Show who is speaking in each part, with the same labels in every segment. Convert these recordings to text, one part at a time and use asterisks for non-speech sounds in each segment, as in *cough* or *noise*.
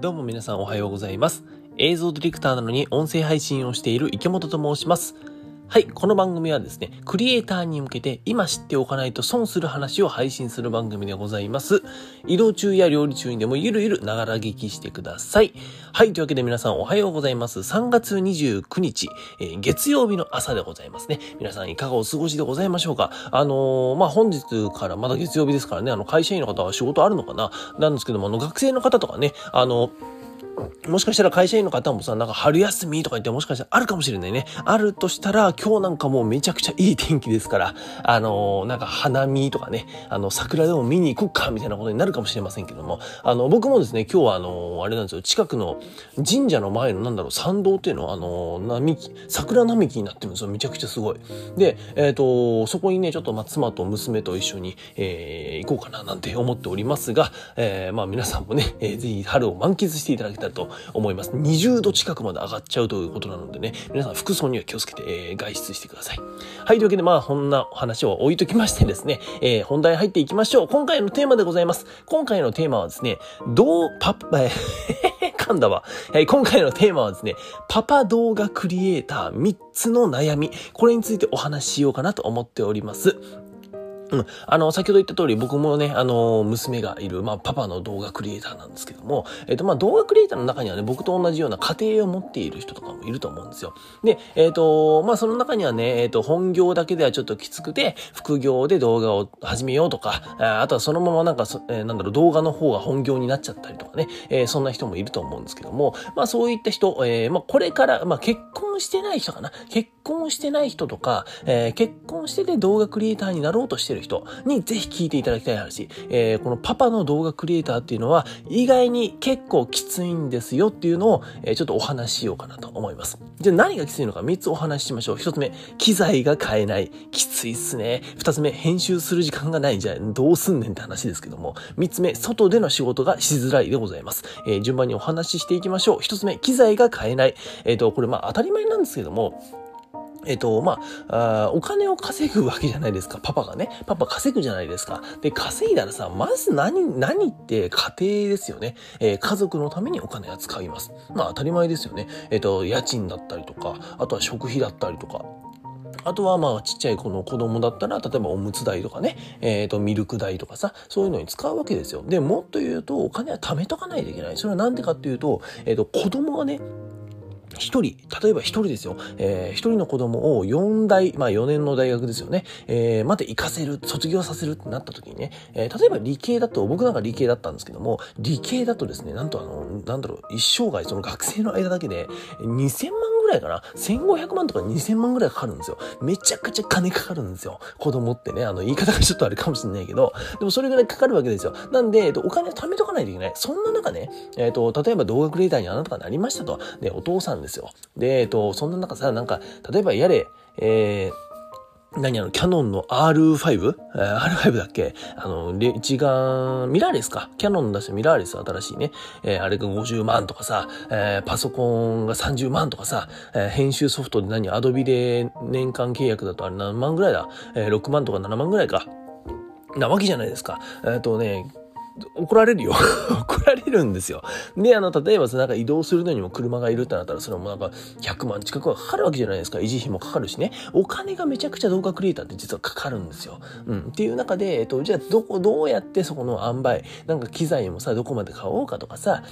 Speaker 1: どうも皆さんおはようございます。映像ディレクターなのに音声配信をしている池本と申します。はい、この番組はですね、クリエイターに向けて今知っておかないと損する話を配信する番組でございます。移動中や料理中にでもゆるゆるながら聞きしてください。はい、というわけで皆さんおはようございます。3月29日、えー月曜日の朝でございますね。皆さんいかがお過ごしでございましょうか？あのーまあ、本日からまだ月曜日ですからね、あの、会社員の方は仕事あるのかな？なんですけども、あの、学生の方とかね、あの、もしかしたら会社員の方もさ、なんか春休みとか言ってもしかしたらあるかもしれないね。あるとしたら今日なんかもうめちゃくちゃいい天気ですから、あのーなんか花見とかね、あの、桜でも見に行くかみたいなことになるかもしれませんけども、あの、僕もですね、今日はあのーあれなんですよ、近くの神社の前のなんだろう、参道っていうのはあのー並木、桜並木になってるんですよ。めちゃくちゃすごい。で、えっ、と、そこにね、ちょっとま妻と娘と一緒に、え行こうかななんて思っておりますが、えまあ皆さんもね、えーぜひ春を満喫していただけたらと思います。20度近くまで上がっちゃうということなのでね、皆さん服装には気をつけて、えー外出してください。はい、というわけでまあこんな話を置いときましてですね、えー本題入っていきましょう。今回のテーマでございます。今回のテーマはですね、どうパッ、え *laughs* ー噛んだわ。えー今回のテーマはですね、パパ動画クリエイター3つの悩み。これについてお話ししようかなと思っております。うん。あの、先ほど言った通り、僕もね、あの、娘がいる、まあ、パパの動画クリエイターなんですけども、えっ、と、まあ、動画クリエイターの中にはね、僕と同じような家庭を持っている人とかもいると思うんですよ。で、えっ、と、まあ、その中にはね、えっ、と、本業だけではちょっときつくて、副業で動画を始めようとか、あとはそのままなんか、えーなんだろう、動画の方が本業になっちゃったりとかね、えーそんな人もいると思うんですけども、まあ、そういった人、えーまあ、これから、まあ、結婚してない人かな。結婚してない人とか、えー結婚してて動画クリエイターになろうとしてる人にぜひ聞いていただきたい話。えーこのパパの動画クリエイターっていうのは意外に結構きついんですよっていうのを、えーちょっとお話ししようかなと思います。じゃあ何がきついのか3つお話ししましょう。1つ目、機材が買えない。きついっすね。2つ目、編集する時間がない。じゃあどうすんねんって話ですけども。3つ目、外での仕事がしづらいでございます。えー順番にお話ししていきましょう。1つ目、機材が買えない。えっ、と、これまあ当たり前なんですけども、えっと、まあ、あお金を稼ぐわけじゃないですか。パパがね。パパ稼ぐじゃないですか。で、稼いだらさ、まず何、何って家庭ですよね。えー家族のためにお金は使います。まあ当たり前ですよね。えっと、家賃だったりとか、あとは食費だったりとか。あとはまあちっちゃい子の子供だったら、例えばおむつ代とかね、えっ、と、ミルク代とかさ、そういうのに使うわけですよ。で、もっと言うと、お金は貯めとかないといけない。それはなんでかっていうと、えっ、と、子供がね、一人、例えば一人ですよ。えー一人の子供を4代、まあ4年の大学ですよね。えーまで行かせる、卒業させるってなった時にね、えー例えば理系だと、僕なんか理系だったんですけども、理系だとですね、なんとあの、なんだろう、一生涯その学生の間だけで2000万ぐらいかな ?1500 万とか2000万ぐらいかかるんですよ。めちゃくちゃ金かかるんですよ。子供ってね、あの、言い方がちょっとあれかもしれないけど、でもそれぐらいかかるわけですよ。なんで、えっと、お金を貯めとかないといけない。そんな中ね、えっと、例えば動画クリエイターにあなたがなりましたと。で、お父さんですですよ。で、えっと、そんな中さ、なんか、例えばやれ、えー何あの、キャノンの R5? えー R5 だっけ？あの、一眼、ミラーレスか？キャノン出したミラーレス新しいね。えーあれが50万とかさ、えーパソコンが30万とかさ、えー編集ソフトで何？アドビで年間契約だとあれ何万ぐらいだ？えー ?6 万とか7万ぐらいか。なわけじゃないですか。えっ、とね、怒られるよ。*laughs* 怒られるんですよ。で、あの、例えば、なんか移動するのにも車がいるってなったら、それもなんか100万近くはかかるわけじゃないですか。維持費もかかるしね。お金がめちゃくちゃ動画クリエイターって実はかかるんですよ。うん。っていう中で、えっと、じゃあ、どこ、どうやってそこの塩梅、なんか機材もさ、どこまで買おうかとかさ、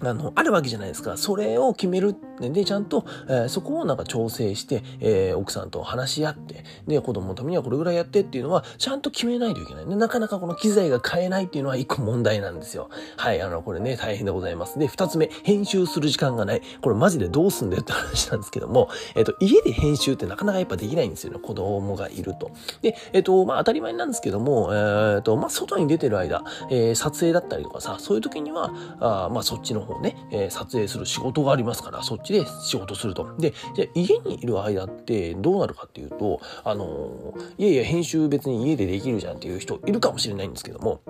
Speaker 1: あの、あるわけじゃないですか。それを決める。で、ちゃんと、えーそこをなんか調整して、えー奥さんと話し合って、で、子供のためにはこれぐらいやってっていうのは、ちゃんと決めないといけない。でなかなかこの機材が買えないっていうのは一個問題なんですよ。はい、あの、これね、大変でございます。で、二つ目、編集する時間がない。これマジでどうすんだよって話なんですけども、えっ、と、家で編集ってなかなかやっぱできないんですよね。子供がいると。で、えっ、と、まあ当たり前なんですけども、えっ、と、まあ外に出てる間、え撮影だったりとかさ、そういう時には、あまあそっちの方ね、えー撮影する仕事がありますから、そっちで仕事すると。で、じゃ家にいる間ってどうなるかっていうと、あのーいやいや編集別に家でできるじゃんっていう人いるかもしれないんですけども、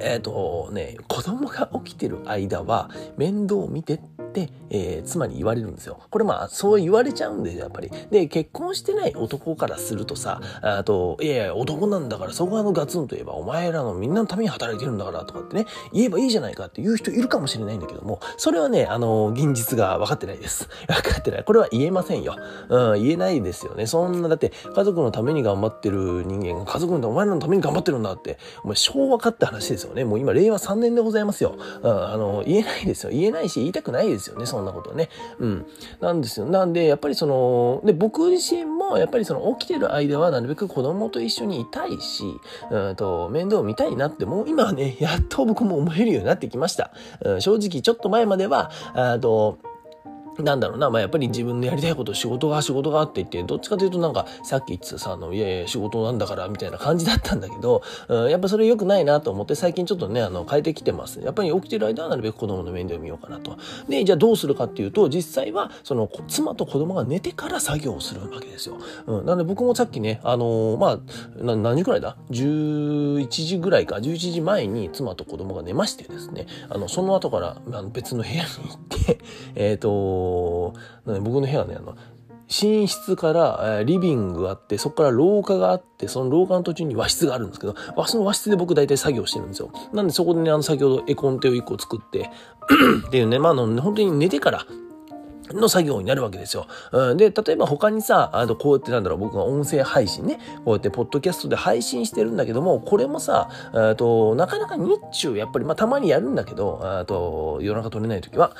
Speaker 1: えっ、とね、子供が起きてる間は面倒を見てっ、えー、妻に言われるんですよ。これまあ、そう言われちゃうんで、やっぱり。で、結婚してない男からするとさ、あと、いやいや、男なんだから、そこはあのガツンと言えば、お前らのみんなのために働いてるんだからとかってね、言えばいいじゃないかっていう人いるかもしれないんだけども、それはね、あの、現実が分かってないです。*laughs* 分かってない。これは言えませんよ。うん、言えないですよね。そんな、だって、家族のために頑張ってる人間が、家族のお前らのために頑張ってるんだって、お前昭和かって話ですよね。もう今、令和3年でございますよ。うん、あの、言えないですよ。言えないし、言いたくないですよね。そんなことね。うん。なんですよ。なんで、やっぱりその、で、僕自身も、やっぱりその、起きてる間は、なるべく子供と一緒にいたいし、うんと、面倒見たいなって、もう今はね、やっと僕も思えるようになってきました。うん、正直、ちょっと前までは、あと、なんだろうな、まあ、やっぱり自分のやりたいこと、仕事が仕事がって言って、どっちかというとなんか、さっき言ってたさ、あの、いやいや、仕事なんだから、みたいな感じだったんだけど、うん、やっぱそれ良くないなと思って、最近ちょっとね、あの、変えてきてます。やっぱり起きてる間はなるべく子供の面倒を見ようかなと。で、じゃあどうするかっていうと、実際は、その、妻と子供が寝てから作業をするわけですよ。うん、なんで僕もさっきね、あのー、まあ、な何時くらいだ ?11 時ぐらいか、11時前に妻と子供が寝ましてですね、あの、その後から、あ別の部屋に行って、*laughs* えっ、ー、と僕の部屋ね、あの、寝室から、リビングがあって、そこから廊下があって、その廊下の途中に和室があるんですけど、その和室で僕大体作業してるんですよ。なんでそこでね、あの先ほど絵コンテを1個作って *clears throat* っていうね、まあ、あの、本当に寝てからの作業になるわけですよ。うん、で、例えば他にさ、あとこうやってなんだろう、僕が音声配信ね、こうやってポッドキャストで配信してるんだけども、これもさ、えとなかなか日中、やっぱり、まあたまにやるんだけど、あと夜中撮れない時は、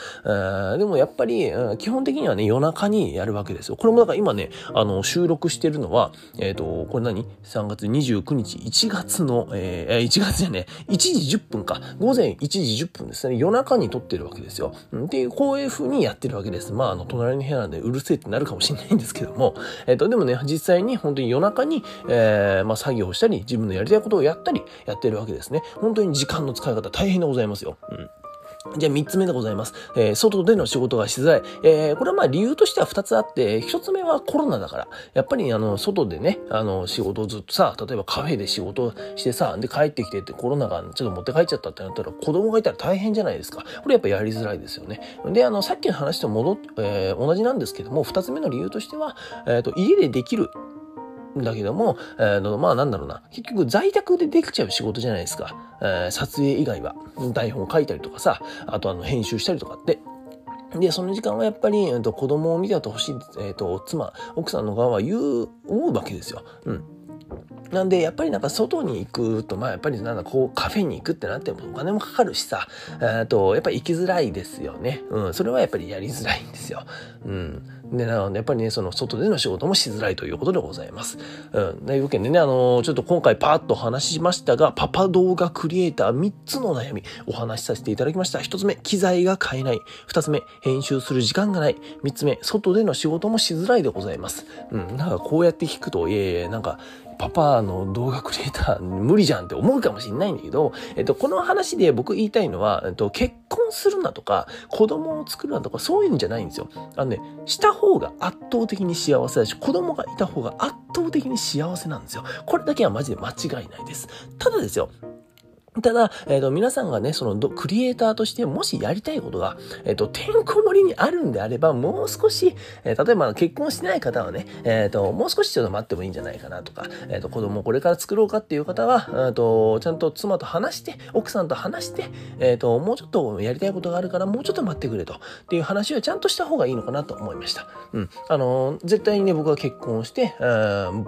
Speaker 1: でもやっぱり、基本的にはね、夜中にやるわけですよ。これもだから今ね、あの、収録してるのは、えっ、ー、と、これ何 ?3 月29日、1月の、えー、1月じゃね、1時10分か。午前1時10分ですね。夜中に撮ってるわけですよ。っていう、こういう風にやってるわけです。まあ、あの、隣の部屋なんでうるせえってなるかもしれないんですけども、えっ、ー、と、でもね、実際に本当に夜中に、えー、まあ、作業をしたり、自分のやりたいことをやったり、やってるわけですね。本当に時間の使い方大変でございますよ。うん。じゃあ三つ目でございます。えー、外での仕事がしづらい。えー、これはまあ理由としては二つあって、一つ目はコロナだから。やっぱりあの、外でね、あの、仕事をずっとさ、例えばカフェで仕事してさ、で帰ってきてってコロナがちょっと持って帰っちゃったってなったら子供がいたら大変じゃないですか。これやっぱやりづらいですよね。で、あの、さっきの話と戻っ、えー、同じなんですけども、二つ目の理由としては、えっ、と、家でできるだけども、えー、まあなんだろうな。結局在宅でできちゃう仕事じゃないですか。えー、撮影以外は。台本書いたりとかさ、あとあの編集したりとかって。で、その時間はやっぱり、えー、と子供を見ててほしい、えっ、ー、と、妻、奥さんの側は言う、思うわけですよ。うん。なんで、やっぱりなんか外に行くと、まあやっぱりなんだこうカフェに行くってなってもお金もかかるしさ、えと、やっぱ行きづらいですよね。うん、それはやっぱりやりづらいんですよ。うん。で、なので、やっぱりね、その外での仕事もしづらいということでございます。うん。というわけでね、あの、ちょっと今回パーッと話ししましたが、パパ動画クリエイター3つの悩みお話しさせていただきました。1つ目、機材が買えない。2つ目、編集する時間がない。3つ目、外での仕事もしづらいでございます。うん。なんかこうやって聞くと、いえいえ、なんか、パパの動画クリエイター無理じゃんって思うかもしれないんだけど、えっと、この話で僕言いたいのは、えっと、結婚するなとか、子供を作るなとか、そういうんじゃないんですよ。あのね、した方が圧倒的に幸せだし、子供がいた方が圧倒的に幸せなんですよ。これだけはマジで間違いないです。ただですよ、ただ、えっ、ー、と、皆さんがね、その、クリエイターとしてもしやりたいことが、えっ、ー、と、てんこ盛りにあるんであれば、もう少し、えー、例えば結婚してない方はね、えっ、と、もう少しちょっと待ってもいいんじゃないかなとか、えっ、と、子供をこれから作ろうかっていう方は、えっと、ちゃんと妻と話して、奥さんと話して、えっと、もうちょっとやりたいことがあるから、もうちょっと待ってくれと、っていう話をちゃんとした方がいいのかなと思いました。うん。あの、絶対にね、僕は結婚して、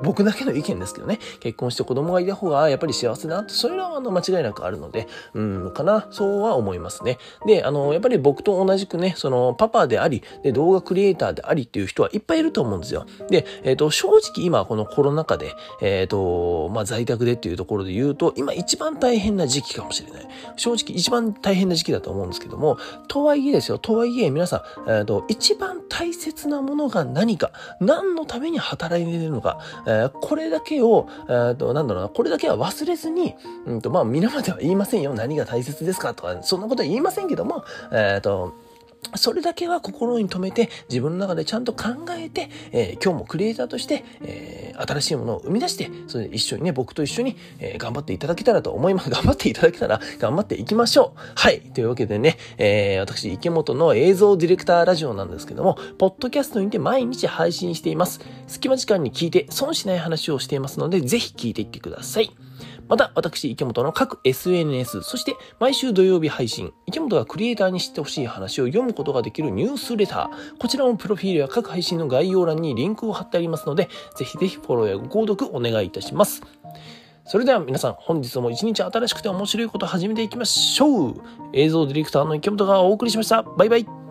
Speaker 1: 僕だけの意見ですけどね、結婚して子供がいた方がやっぱり幸せだなって、そういうのはあの間違いなくあるので、うん、かな。そうは思いますね。で、あの、やっぱり僕と同じくね、その、パパであり、で、動画クリエイターでありっていう人はいっぱいいると思うんですよ。で、えっ、ー、と、正直今このコロナ禍で、えっ、ー、と、まあ、在宅でっていうところで言うと、今一番大変な時期かもしれない。正直一番大変な時期だと思うんですけども、とはいえですよ、とはいえ皆さん、えっ、ー、と、一番大切なものが何か、何のために働いているのか、えこれだけを、えっ、と、なんだろうな、これだけは忘れずに、うんと、まあ、皆までは言いませんよ。何が大切ですか？とか、そんなことは言いませんけども、えっ、ー、と、それだけは心に留めて、自分の中でちゃんと考えて、えー、今日もクリエイターとして、えー、新しいものを生み出して、それ一緒にね、僕と一緒に、えー、頑張っていただけたらと思います。*laughs* 頑張っていただけたら、頑張っていきましょう。はい。というわけでね、え、私、池本の映像ディレクターラジオなんですけども、ポッドキャストにて毎日配信しています。隙間時間に聞いて損しない話をしていますので、ぜひ聞いていってください。また、私、池本の各 SNS、そして毎週土曜日配信、池本がクリエイターに知ってほしい話を読むことができるニュースレター、こちらもプロフィールや各配信の概要欄にリンクを貼ってありますので、ぜひぜひフォローやご購読お願いいたします。それでは皆さん、本日も一日新しくて面白いことを始めていきましょう。映像ディレクターの池本がお送りしました。バイバイ。